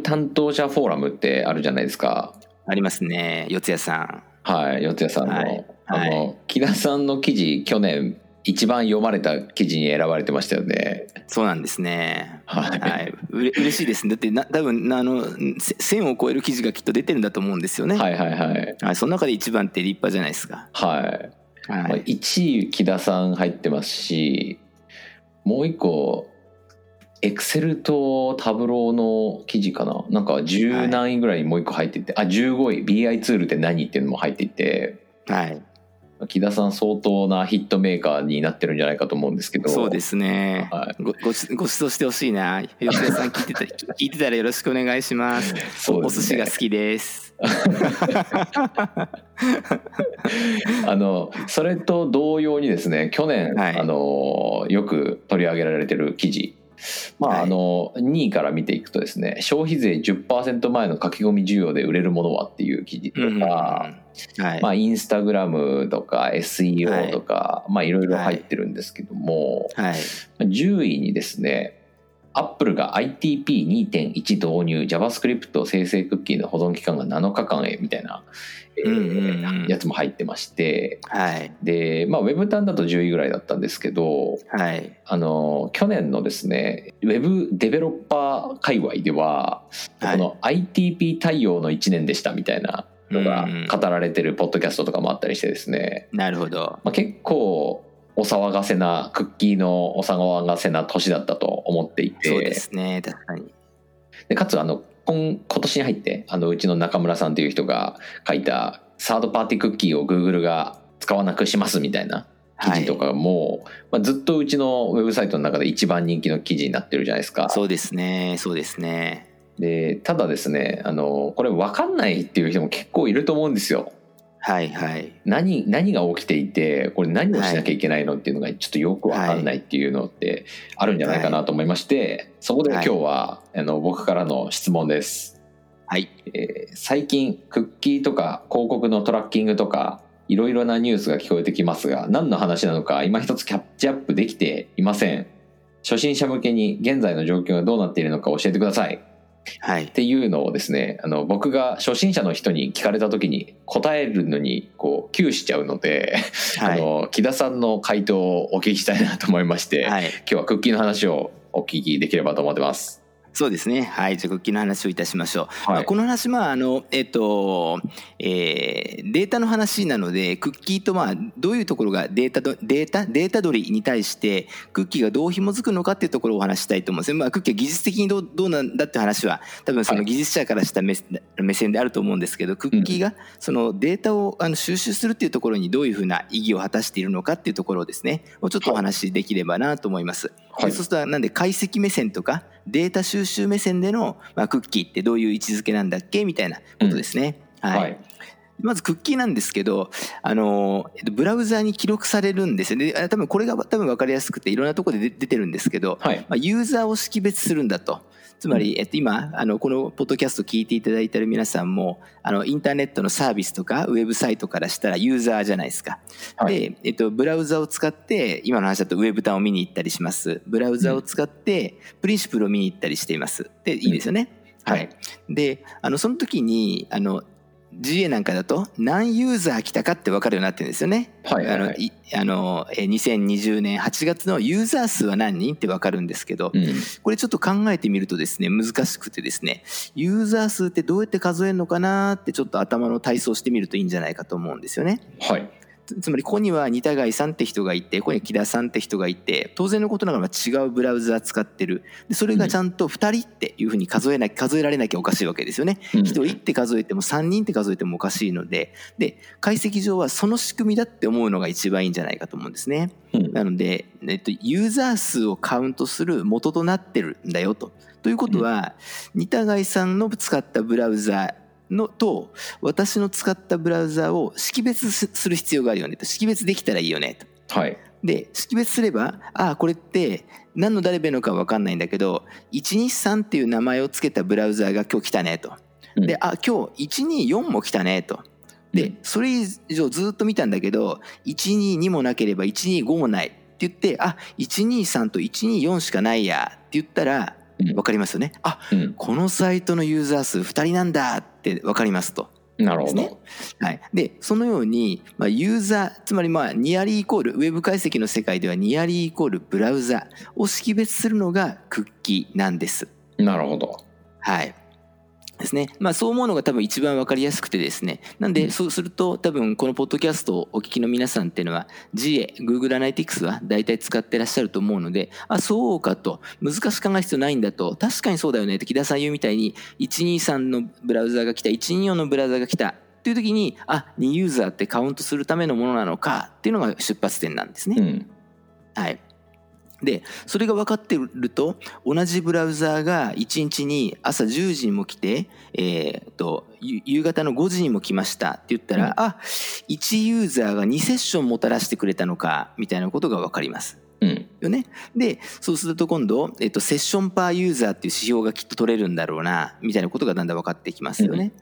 担当者フォーラムってあるじゃないですか。ありますね。四谷さん。はい、四谷さんの。はいあの、木田さんの記事、去年、一番読まれた記事に選ばれてましたよね。そうなんですね。はいはい。うれ嬉しいですね。だってな多分あのせ1000を超える記事がきっと出てるんだと思うんですよね。はいはいはい。はい。その中で一番って立派じゃないですか。はい。まあはい。1位木田さん入ってますしもう一個エクセルとタブローの記事かな？なんか10何位ぐらいにもう一個入ってて、あ15位 BI ツールって何っていうのも入っていてはい。木田さん相当なヒットメーカーになってるんじゃないかと思うんですけどそうですね。はいごごご指導してほしいな。吉田さん聞いてた 聞いてたらよろしくお願いします。そうね寿司が好きです。あのそれと同様にですね去年、はいあのよく取り上げられてる記事まあ、はいあの2位から見ていくとですね消費税10%前の書き込み需要で売れるものはっていう記事とか、うんはい。まあ、インスタグラムとか SEO とか、まあいろいろ入ってるんですけども、はい。10位にですねアップルが ITP2.1 導入 JavaScript 生成クッキーの保存期間が7日間へみたいな、えーうんうんうんやつも入ってましてはい。で、まあ、ウェブ端だと10位ぐらいだったんですけどはい。あの去年のですねウェブデベロッパー界隈では、はいこの ITP 対応の1年でしたみたいなのがうん語られてるポッドキャストとかもあったりしてですね、なるほど。まあ、結構お騒がせなクッキーのお騒がせな年だったと思っていてそうですね。確かに。でかつあの今今年に入ってあのうちの中村さんという人が書いたサードパーティークッキーを Google が使わなくしますみたいな記事とかも、まあ、ずっとうちのウェブサイトの中で一番人気の記事になってるじゃないですか。そうですね。そうですね。でただですねあのこれ分かんないっていう人も結構いると思うんですよ。はいはい。何何が起きていてこれ何をしなきゃいけないのっていうのがちょっとよく分かんないっていうのってあるんじゃないかなと思いまして、そこで今日は、あの僕からの質問です。はい。えー最近クッキーとか広告のトラッキングとかいろいろなニュースが聞こえてきますが何の話なのか今一つキャッチアップできていません初心者向けに現在の状況がどうなっているのか教えてくださいはいっ。ていうのをですねあの僕が初心者の人に聞かれた時に答えるのにこう窮しちゃうので、はい。あの木田さんの回答をお聞きしたいなと思いまして、はい。今日はクッキーの話をお聞きできればと思ってます。そうですね。はい。じゃあ、クッキーの話をいたしましょう。はいまあこの話、まあ、あの、えっと、えーデータの話なので、クッキーと、まあ、どういうところがデータと、データ、データ取りに対して、クッキーがどう紐づくのかっていうところをお話ししたいと思うんですね。まあ、クッキーは技術的にどうどうなんだって話は、多分そのはい技術者からした目目線であると思うんですけど、クッキーがそのデータをあの収集するっていうところにどういうふうな意義を果たしているのかっていうところをですね、もうちょっとお話しできればなと思います。はいでそうするとなんで解析目線とかデータ収集目線での、まあ、クッキーってどういう位置づけなんだっけみたいなことですね。はいはいまずクッキーなんですけど、あのえっとブラウザに記録されるんですよね。多分これが多分分かりやすくていろんなところで出出てるんですけど、はいまあ、ユーザーを識別するんだと。つまり、えっと、今あのこのポッドキャスト聞いていただいている皆さんもあのインターネットのサービスとかウェブサイトからしたらユーザーじゃないですか。はいで、えっと、ブラウザを使って今の話だとウェブ端を見に行ったりします。ブラウザを使ってプリンシプルを見に行ったりしています。でいいですよね。はいであのその時にあの GA なんかだと何ユーザー来たかって分かるようになってるんですよね。はいはいはいあのいあのえー2020年8月のユーザー数は何人って分かるんですけど、うんこれちょっと考えてみるとですね難しくてですねユーザー数ってどうやって数えるのかなってちょっと頭の体操してみるといいんじゃないかと思うんですよね。はいつつまりここには似田貝さんって人がいてここには木田さんって人がいて当然のことながら違うブラウザ使ってるでそれがちゃんと2人っていうふうに数えな数えられなきゃおかしいわけですよね。うん1人って数えても3人って数えてもおかしいのでで解析上はその仕組みだって思うのが一番いいんじゃないかと思うんですね。うんなので、えっと、ユーザー数をカウントする元となってるんだよと。ということは、似田貝さんの使ったブラウザのと私の使ったブラウザを識別すする必要があるよねと。識別できたらいいよねと。はい。で識別すればああこれって何の誰べのか分かんないんだけど123っていう名前を付けたブラウザが今日来たねと。うん。であ今日124も来たねと。でそれ以上ずっと見たんだけど122もなければ125もないって言ってあ123と124しかないやって言ったらうん。分かりますよね。あうん。このサイトのユーザー数2人なんだって分かりますと。なるほど、ね。はい、でそのように、まあ、ユーザーつまりまあニアリーイコールウェブ解析の世界ではニアリーイコールブラウザを識別するのがクッキーなんです。なるほど。はいですね。まあ、そう思うのが多分一番分かりやすくてですね。なんうん。でそうすると多分このポッドキャストをお聞きの皆さんっていうのは GA Google アナリティクスは大体使ってらっしゃると思うのであそうかと。難しく考える必要ないんだと。確かにそうだよねって木田さん言うみたいに123のブラウザが来た124のブラウザが来た。っていう時にあ2ユーザーってカウントするためのものなのかっていうのが出発点なんですね。うん。はい、でそれが分かってると同じブラウザーが1日に朝10時にも来て、えー、とゆ夕方の5時にも来ましたって言ったら、うんあ1ユーザーが2セッションもたらしてくれたのかみたいなことが分かります。うんよね、でそうすると今度、えっと、セッションパーユーザーっていう指標がきっと取れるんだろうなみたいなことがだんだん分かってきますよね。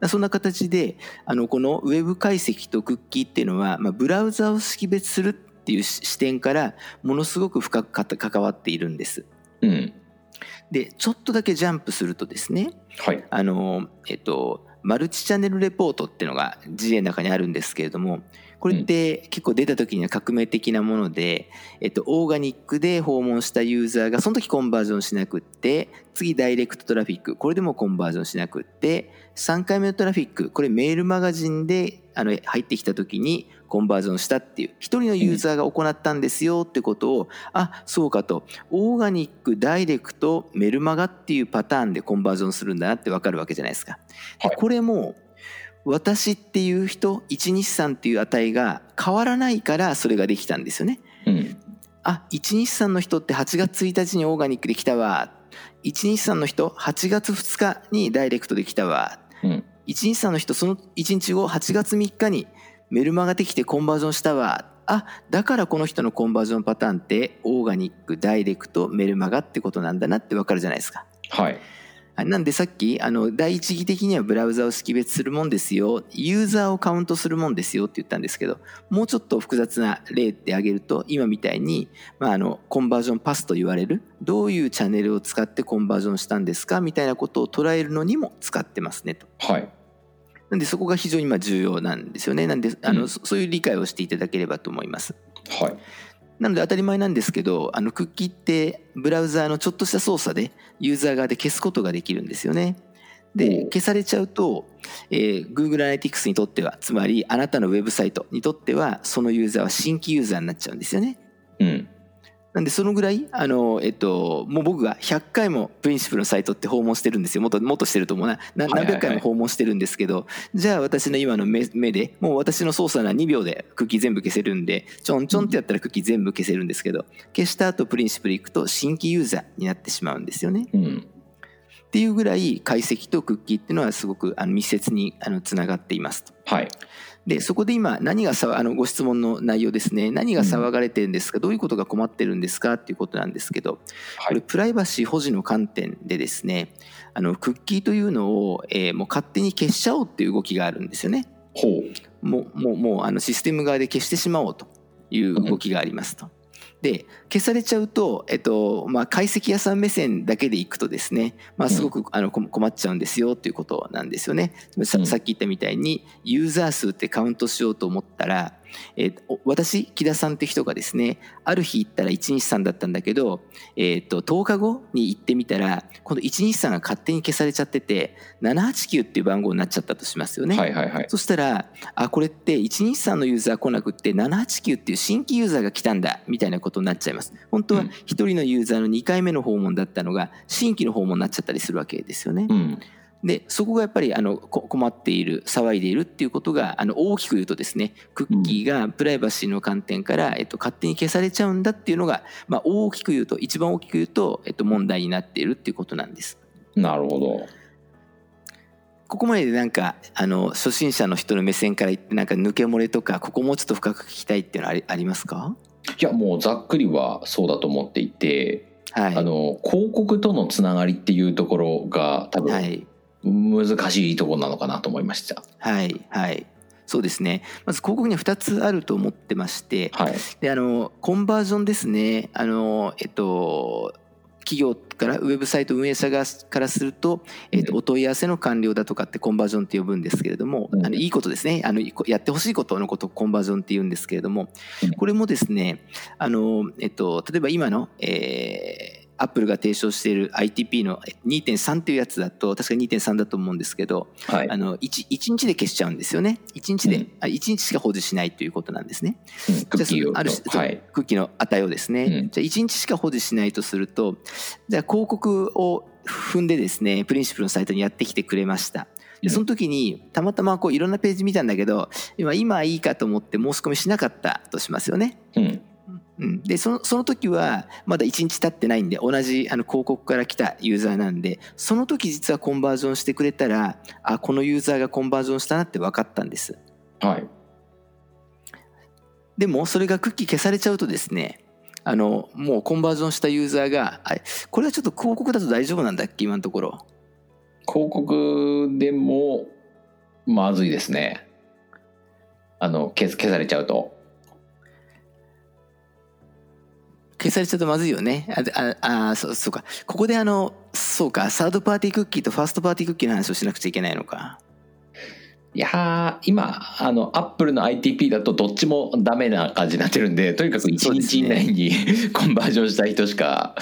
だそんな形であのこのウェブ解析とクッキーっていうのは、まあ、ブラウザを識別するっていう視視点からものすごく深くか関わっているんです。うんでちょっとだけジャンプするとですねはいあの、えっと、マルチチャンネルレポートっていうのが GA の中にあるんですけれどもこれって結構出た時には革命的なもので、えっと、オーガニックで訪問したユーザーがその時コンバージョンしなくって次ダイレクトトラフィックこれでもコンバージョンしなくって3回目のトラフィックこれメールマガジンであの入ってきた時にコンバージョンしたっていう一人のユーザーが行ったんですよってことを、あそうかとオーガニックダイレクトメルマガっていうパターンでコンバージョンするんだなって分かるわけじゃないですか。ではいこれも私っていう人123っていう値が変わらないからそれができたんですよね。うん。あ123の人って8月1日にオーガニックで来たわ。123の人8月2日にダイレクトで来たわ。うん。123の人その1日後8月3日にメルマガできてコンバージョンしたわ。あだからこの人のコンバージョンパターンってオーガニックダイレクトメルマガってことなんだなってわかるじゃないですか。はい。あなんでさっきあの第一義的にはブラウザを識別するもんですよユーザーをカウントするもんですよって言ったんですけどもうちょっと複雑な例で挙げると今みたいに、まあ、あのコンバージョンパスと言われるどういうチャンネルを使ってコンバージョンしたんですか？みたいなことを捉えるのにも使ってますねと。はいなんでそこが非常にまあ重要なんですよね。なんであの、うんそそういう理解をしていただければと思います。はいなので当たり前なんですけどあのクッキーってブラウザーのちょっとした操作でユーザー側で消すことができるんですよね。で消されちゃうと、えー Google アナリティクスにとってはつまりあなたのウェブサイトにとってはそのユーザーは新規ユーザーになっちゃうんですよね。うんなんでそのぐらいあの、えっと、もう僕が100回もプリンシプルのサイトって訪問してるんですよ。もっともっとしてると思うな。何百回も訪問してるんですけど、じゃあ私の今の目目でもう私の操作なら2秒でクッキー全部消せるんでちょんちょんってやったらクッキー全部消せるんですけど消した後プリンシプル行くと新規ユーザーになってしまうんですよね。うん。っていうぐらい解析とクッキーっていうのはすごくあの密接にあのつながっていますと。はいでそこで今何がさあのご質問の内容ですね。何が騒がれてるんですか、どういうことが困ってるんですか？っていうことなんですけどこれプライバシー保持の観点でですねあのクッキーというのを、えーもう勝手に消しちゃおうっていう動きがあるんですよね。ほう。もうもうもうあのシステム側で消してしまおうという動きがありますと。で消されちゃうと、えっとまあ、解析屋さん目線だけでいくとですね、まあ、すごくあのこ困っちゃうんですよということなんですよね。さうんさっき言ったみたいにユーザー数ってカウントしようと思ったら、えーお私木田さんって人がですねある日行ったら123だったんだけど、えー、と10日後に行ってみたら今度123が勝手に消されちゃってて789っていう番号になっちゃったとしますよね。はいはいはい。そしたらあこれって123のユーザー来なくって789っていう新規ユーザーが来たんだみたいなことになっちゃいます。本当はうん。1人のユーザーの2回目の訪問だったのが新規の訪問になっちゃったりするわけですよね、うんでそこがやっぱりあのこ困っている騒いでいるっていうことがあの大きく言うとですねクッキーがプライバシーの観点から、えっと、勝手に消されちゃうんだっていうのが、まあ、大きく言うと一番大きく言うと、えっと、問題になっているっていうことなんです。なるほど。ここまででなんかあの初心者の人の目線から言ってなんか抜け漏れとかここもうちょっと深く聞きたいっていうのはありありますか？いやもうざっくりはそうだと思っていて、はい。あの広告とのつながりっていうところが多分はい難しいところなのかなと思いました。はいはい。そうですね。まず広告には2つあると思ってましてはい。であのコンバージョンですね。あのえっと企業からウェブサイト運営者側からすると,、えー、とお問い合わせの完了だとかってコンバージョンって呼ぶんですけれども、うん。あのいいことですね。あのやってほしいことのことをコンバージョンって言うんですけれどもうん。これもですねあの、えっと、例えば今の、えーアップルが提唱している ITP の2.3っていうやつだと確か2.3だと思うんですけど、はい。あの 1, 一日で消しちゃうんですよね。1日で、うん。あ一日しか保持しないということなんですね。うん。クッキーをじゃある種はい。クッキーの値をですね、うん。じゃあ1日しか保持しないとするとじゃあ広告を踏んでですねプリンシプルのサイトにやってきてくれました。うん。でその時にたまたまこういろんなページ見たんだけど今今いいかと思って申し込みしなかったとしますよね。うんうん、でそのその時はまだ1日経ってないんで同じあの広告から来たユーザーなんでその時実はコンバージョンしてくれたらあこのユーザーがコンバージョンしたなって分かったんです。はい。でもそれがクッキー消されちゃうとですねあのもうコンバージョンしたユーザーがあれこれはちょっと広告だと大丈夫なんだっけ今のところ。広告でもまずいですね。あの消す消されちゃうと消されちゃうとまずいよね。あああそうそうか。ここであのそうかサードパーティークッキーとファーストパーティークッキーの話をしなくちゃいけないのか。いやー今あのアップルの ITP だとどっちもダメな感じになってるんでとにかく1そうですね。日以内に コンバージョンした人しか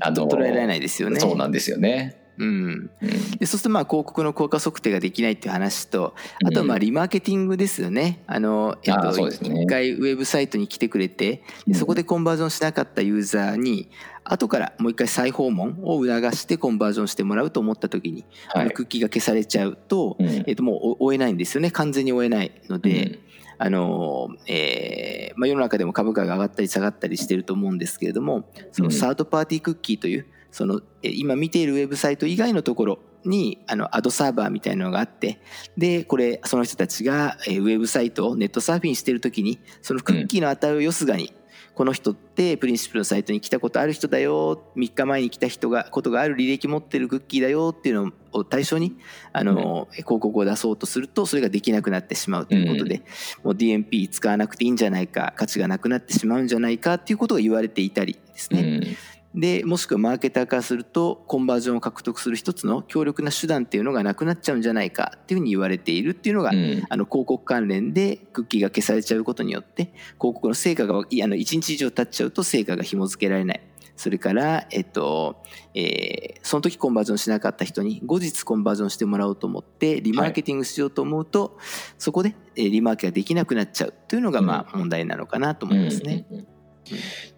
あの捉えられないですよね。そうなんですよね、うん。うんでそうするとまあ広告の効果測定ができないっていう話とあとはまあうんリマーケティングですよね。あのえっとね。一回ウェブサイトに来てくれてそこでコンバージョンしなかったユーザーに後からもう一回再訪問を促してコンバージョンしてもらうと思った時に、あはい。のクッキーが消されちゃうと,、うん。えっともうお追えないんですよね。完全に追えないので。あのえーまあ、世の中でも株価が上がったり下がったりしてると思うんですけれどもそのサードパーティークッキーというそのえー今見ているウェブサイト以外のところにあのアドサーバーみたいなのがあってでこれその人たちがえーウェブサイトをネットサーフィンしてる時にそのクッキーの値をよすがに、この人ってプリンシプルのサイトに来たことある人だよ3日前に来た人がことがある履歴持ってるクッキーだよっていうのを対象にあの、広告を出そうとするとそれができなくなってしまうということで、もう DMP 使わなくていいんじゃないか価値がなくなってしまうんじゃないかっていうことが言われていたりですね。うんでもしくはマーケターからするとコンバージョンを獲得する一つの強力な手段っていうのがなくなっちゃうんじゃないかっていうふうに言われているっていうのが、うん。あの広告関連でクッキーが消されちゃうことによって広告の成果がいあの1日以上経っちゃうと成果が紐付けられない。それから、えっとえーその時コンバージョンしなかった人に後日コンバージョンしてもらおうと思ってリマーケティングしようと思うと、そこで、えーリマーケができなくなっちゃうというのがまあ問題なのかなと思いますね。うんうんうん。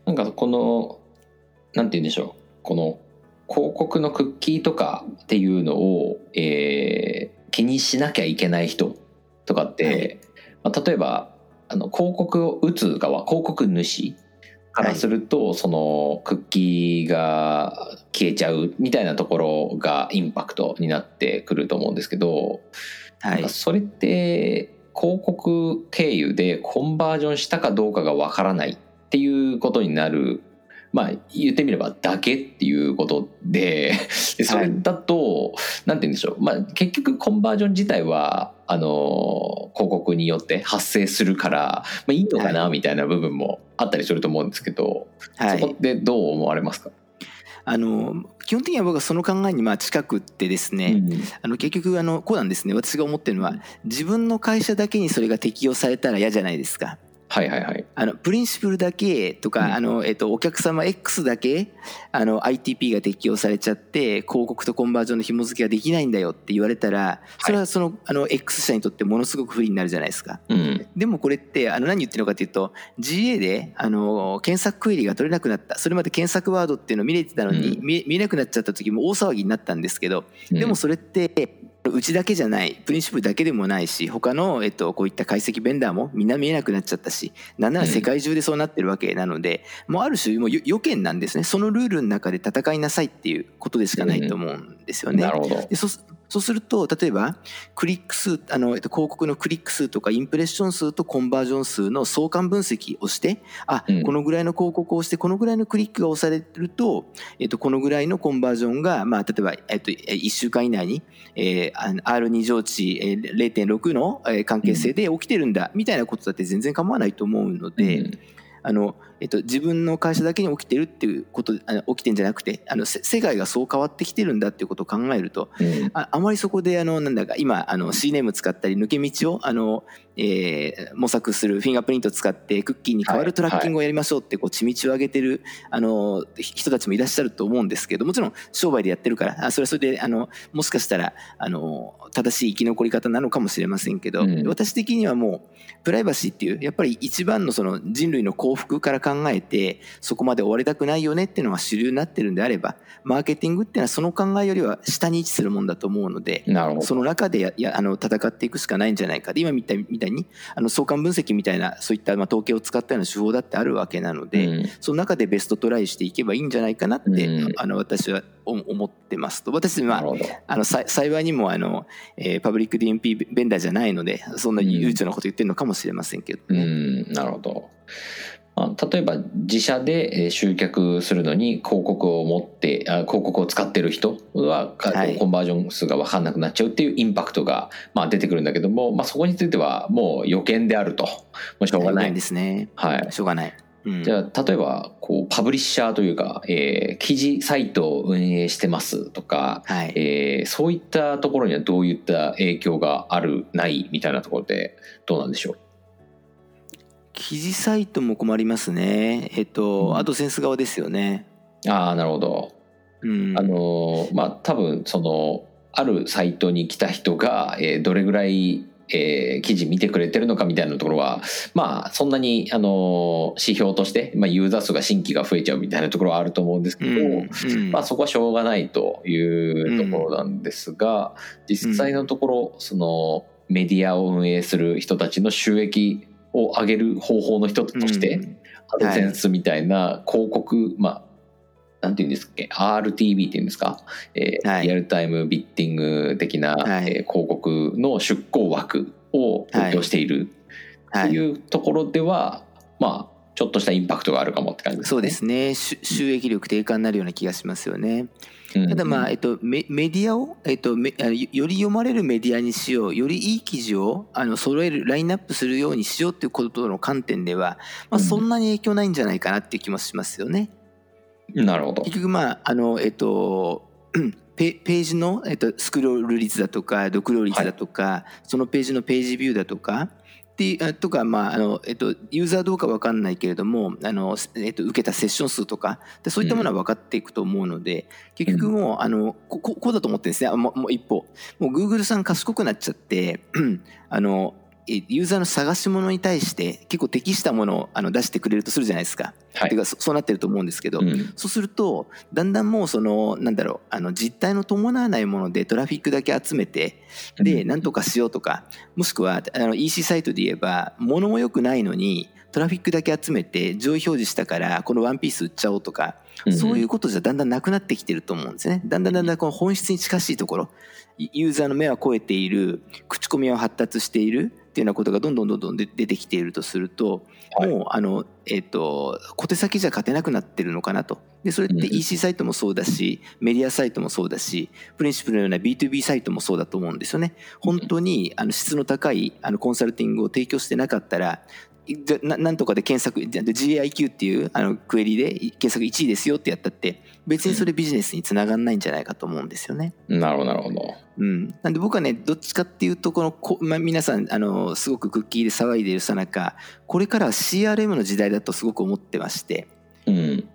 なんかこのなんて言うんでしょう。この広告のクッキーとかっていうのを、えー気にしなきゃいけない人とかって、はい。まあ、例えばあの広告を打つ側広告主からすると、そのクッキーが消えちゃうみたいなところがインパクトになってくると思うんですけど、はい。それって広告経由でコンバージョンしたかどうかがわからないっていうことになるまあ言ってみればだけっていうことで でそれだと、なんて言うんでしょう、まあ、結局コンバージョン自体はあの広告によって発生するから、まあ、いいのかなみたいな部分もあったりすると思うんですけど、はい。そこでどう思われますか、あの基本的には僕はその考えにまあ近くってですね、うん。あの結局あのこうなんですね。私が思ってるのは自分の会社だけにそれが適用されたら嫌じゃないですか。はいはいはい。あのプリンシプルだけとか、うん。あのえっと、お客様 X だけあの ITP が適用されちゃって広告とコンバージョンの紐付けができないんだよって言われたらそれはその,、あの X 社にとってものすごく不利になるじゃないですか。うん。でもこれってあの何言ってるのかというと GA であの検索クエリが取れなくなった。それまで検索ワードっていうのを見れてたのに、うん。見見えなくなっちゃった時も大騒ぎになったんですけどうん。でもそれってうちだけじゃないプリンシプルだけでもないし他の、えっと、こういった解析ベンダーもみんな見えなくなっちゃったしなんなら世界中でそうなってるわけなので、もうある種もうよ予見なんですねそのルールの中で戦いなさいっていうことでしかないと思うんですよね。なるほど。でそうすると例えばクリック数あの、えっと、広告のクリック数とかインプレッション数とコンバージョン数の相関分析をしてあ、うんこのぐらいの広告をしてこのぐらいのクリックが押されると、えっと、このぐらいのコンバージョンが、まあ、例えば、えっと、1週間以内に、えーあの R2 乗値、えー0.6のえー関係性で起きてるんだみたいなことだって全然構わないと思うので。うんあの、えっと、自分の会社だけに起きてるっていうことあの起きてんじゃなくてあのせ世界がそう変わってきてるんだっていうことを考えるとうん。ああまりそこであのなんだか今あの C ネーム使ったり抜け道をあの、えー模索するフィンガープリントを使ってクッキーに変わるトラッキングをやりましょうってこう地道を上げてるあのひ人たちもいらっしゃると思うんですけどもちろん商売でやってるからあそれはそれであのもしかしたらあの正しい生き残り方なのかもしれませんけど、うん。私的にはもうプライバシーっていうやっぱり一番のその人類の幸福から考えてそこまで終わりたくないよねっていうのが主流になってるんであればマーケティングっていうのはその考えよりは下に位置するもんだと思うので。その中でややあの戦っていくしかないんじゃないかで今みたいみたいにあの相関分析みたいなそういったまあ統計を使ったような手法だってあるわけなので、うん。その中でベストトライしていけばいいんじゃないかなって、うん。あの私は思思ってますと私はなるほどあのさ幸いにもあの、えーパブリック DMP ベンダーじゃないのでそんな悠長なこと言ってるのかもしれませんけどうね。んなるほど。まあ、例えば自社でえー集客するのに広告を持ってあ広告を使ってる人はかはいコンバージョン数が分かんなくなっちゃうっていうインパクトがまあ出てくるんだけども、まあ、そこについてはもう予見であるともうしょうがない。ですね。はい、しょうがない。うんじゃあ例えばこうパブリッシャーというか、えー記事サイトを運営してますとか、はい、えーそういったところにはどういった影響があるないみたいなところでどうなんでしょう？記事サイトも困りますね。えっと、うんアドセンス側ですよね。ああなるほど。うん、あのまあ多分そのあるサイトに来た人が、えーどれぐらい、えー記事見てくれてるのかみたいなところはまあそんなにあの指標として、まあ、ユーザー数が新規が増えちゃうみたいなところはあると思うんですけど、うんうん。まあ、そこはしょうがないというところなんですが、実際のところそのメディアを運営する人たちの収益を上げる方法の一つとして、うん。アドセンスみたいな広告、まあなんていうんですっけ？RTB っていうんですか、えーはい。リアルタイムビッティング的な、はい。えー広告の出稿枠を提供しているっていうところでは、まあちょっとしたインパクトがあるかもって感じですね。そうですね。し収益力低下になるような気がしますよね。うん。ただまあ、えっと、メメディアを、えっと、めあのよより読まれるメディアにしようよりいい記事をあの揃えるラインナップするようにしようっていうことの観点では、まあ、うん。そんなに影響ないんじゃないかなっていう気もしますよね。なるほど。結局まああのえっとうん ペページの、えっと、スクロール率だとか読量率だとか、そのページのページビューだとかっていうあとか、まああのえっと、ユーザーどうか分かんないけれどもあの、えっと、受けたセッション数とかでそういったものは分かっていくと思うので、結局もうあのこここうだと思ってるんですね。あもうもう一方もう Google さん賢くなっちゃって あのえユーザーの探し物に対して結構適したものをあの出してくれるとするじゃないですか。はい。てかそそうなってると思うんですけど、うん。そうするとだんだんもうそのなんだろうあの実態の伴わないものでトラフィックだけ集めてでなんとかしようとかもしくはあの EC サイトで言えば物も良くないのにトラフィックだけ集めて上位表示したからこのワンピース売っちゃおうとかそういうことじゃだんだんなくなってきてると思うんですね。だんだんだんだんこの本質に近しいところユーザーの目は超えている口コミは発達しているっていうようなことがどんどんどんどん出出てきているとすると、はい。もうあの、えっと小手先じゃ勝てなくなってるのかなと。でそれってうん EC サイトもそうだし、メディアサイトもそうだしプリンシプルのような B2B サイトもそうだと思うんですよね。本当にあの質の高いあのコンサルティングを提供してなかったらななんとかで検索じゃ GIQ っていうあのクエリで検索1位ですよってやったって別にそれビジネスにつながんないんじゃないかと思うんですよね。なるほどなるほど。うん、なんで僕はねどっちかっていうとこのこ、まあ、皆さんあのすごくクッキーで騒いでいるさなかこれからは CRM の時代だとすごく思ってましてうん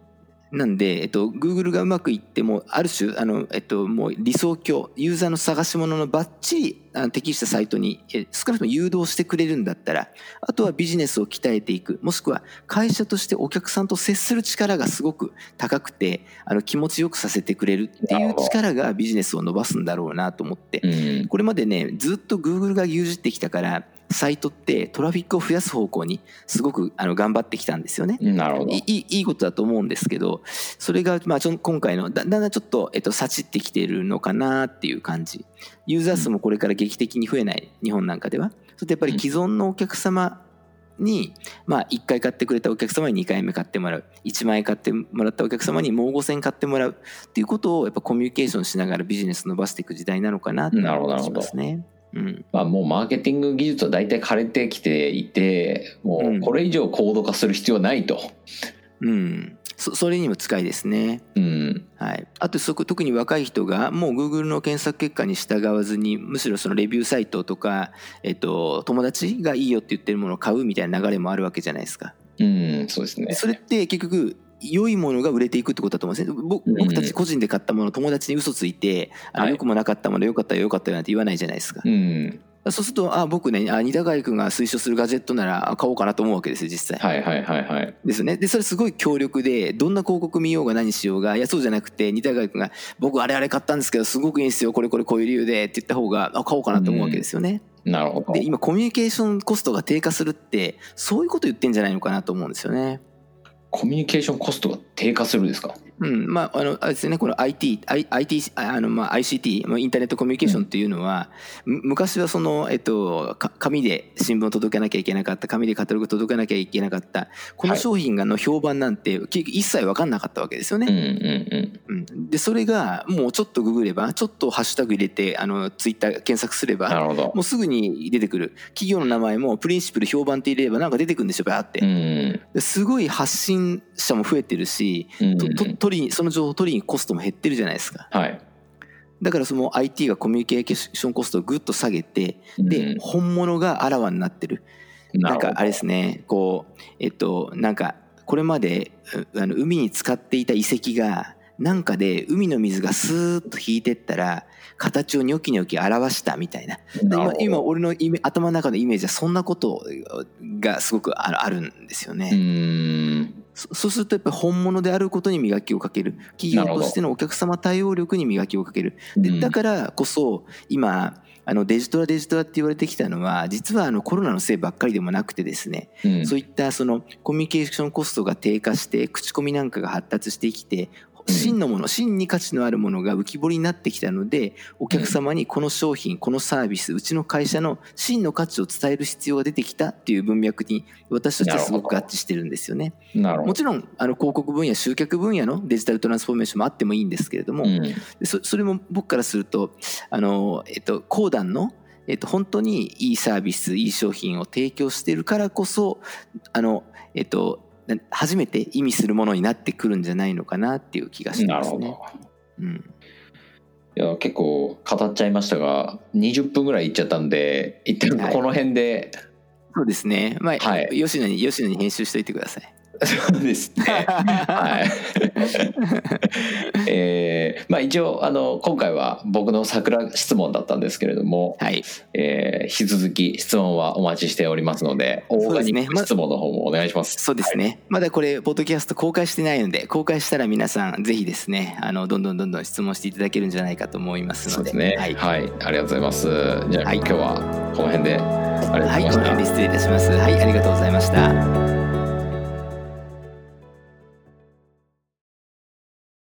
なんで、えっと、Google がうまくいってもある種あの、えっと、もう理想郷ユーザーの探し物のバッチリあの適したサイトにえ少なくとも誘導してくれるんだったらあとはビジネスを鍛えていくもしくは会社としてお客さんと接する力がすごく高くてあの気持ちよくさせてくれるっていう力がビジネスを伸ばすんだろうなと思って。うん。これまでねずっと Google が牛耳ってきたからサイトってトラフィックを増やす方向にすごくあの頑張ってきたんですよね。なるほどい。いいいことだと思うんですけどそれがまあちょ今回のだだんだんちょっと、えっと、さちってきてるのかなっていう感じユーザー数もこれから劇的に増えない日本なんかではそしてやっぱり既存のお客様に、まあ、1回買ってくれたお客様に2回目買ってもらう1万円買ってもらったお客様にもう5000円買ってもらうっていうことをやっぱコミュニケーションしながらビジネス伸ばしていく時代なのかなってなるほどなるほどしますね。うんまあ、もうマーケティング技術は大体枯れてきていてもうこれ以上高度化する必要はないと。うん、そそれにも近いですね。うんはい、あとそこ特に若い人がもう Google の検索結果に従わずにむしろそのレビューサイトとか、えっと、友達がいいよって言ってるものを買うみたいな流れもあるわけじゃないですか。うんそうですねでそれって結局良いものが売れていくってことだと思うんですね僕たち個人で買ったもの友達に嘘ついてあ良くもなかったもの良かったよ良かったよなんて言わないじゃないですか。うんそうするとあ僕ねあ二田貝君が推奨するガジェットならあ買おうかなと思うわけですよ実際。はいはいはいはいですよね。で、それすごい強力で、どんな広告見ようが何しようが、いや、そうじゃなくて、似た外君が、僕あれあれ買ったんですけど、すごくいいんですよ、これこれこういう理由でって言った方が、あ、買おうかなと思うわけですよね。なるほどで、今、コミュニケーションコストが低下するって、そういうこと言ってんじゃないのかなと思うんですよね。コミュニケーションコストが低下するんですか？うん、まあ、あの、あれですね、この IT、I- IT、あの、まあ、ICT、まあインターネットコミュニケーションっていうのは、む昔はその、えっと、か紙で新聞を届けなきゃいけなかった、紙でカタログ届けなきゃいけなかった、このはい商品がの評判なんて、結局一切分かんなかったわけですよね。うんうんうん、でそれがもうちょっとググればちょっとハッシュタグ入れてあのツイッター検索すればうんなるほど。もうすぐに出てくる。企業の名前もプリンシプル評判って入れればなんか出てくるんですよバーって、うん。ですごい発信者も増えてるし、うんとと取りにその情報を取りにコストも減ってるじゃないですか。はい。だからその IT がコミュニケーションコストをぐっと下げてで、うん。本物があらわになってる。なんかあれですねこうえっとなんかこれまでうあの海に浸かっていた遺跡がなんかで海の水がスーッと引いてったら形をニョキニョキ表したみたいな。今今俺のイメ頭の中のイメージはそんなことがすごくあるあるんですよね。そうするとやっぱり本物であることに磨きをかける。企業としてのお客様対応力に磨きをかける。でだからこそ今あのデジトラデジトラって言われてきたのは実はあのコロナのせいばっかりでもなくてですねうん。そういったそのコミュニケーションコストが低下して口コミなんかが発達してきて真のもの真に価値のあるものが浮き彫りになってきたのでお客様にこの商品このサービスうちの会社の真の価値を伝える必要が出てきたっていう文脈に私としてはすごく合致してるんですよね。なるほど。もちろんあの広告分野集客分野のデジタルトランスフォーメーションもあってもいいんですけれども、うん。でそそれも僕からするとあの、えっと、講談の、えっと、本当にいいサービスいい商品を提供しているからこそあの、えっと、な初めて意味するものになってくるんじゃないのかなっていう気がしますね。なるほど。うん、いや結構語っちゃいましたが20分ぐらいいっちゃったんで一旦この辺で、そうですね。まあ、はい。吉野に吉野に編集しておいてください。そうですね。はい。えーまあ一応あの今回は僕の桜質問だったんですけれども、はい。えー引き続き質問はお待ちしておりますのでオーガニック質問の方もお願いします。そうですね。まだこれ、ポッドキャスト公開してないので、公開したら皆さん、ぜひですね、あの、どんどんどんどん質問していただけるんじゃないかと思いますので。そうですね。はい。はい、ありがとうございます。じゃあ、はい今日はこの辺でありがとうござはいい、ました。この辺で失礼いたします。はい、ありがとうございました。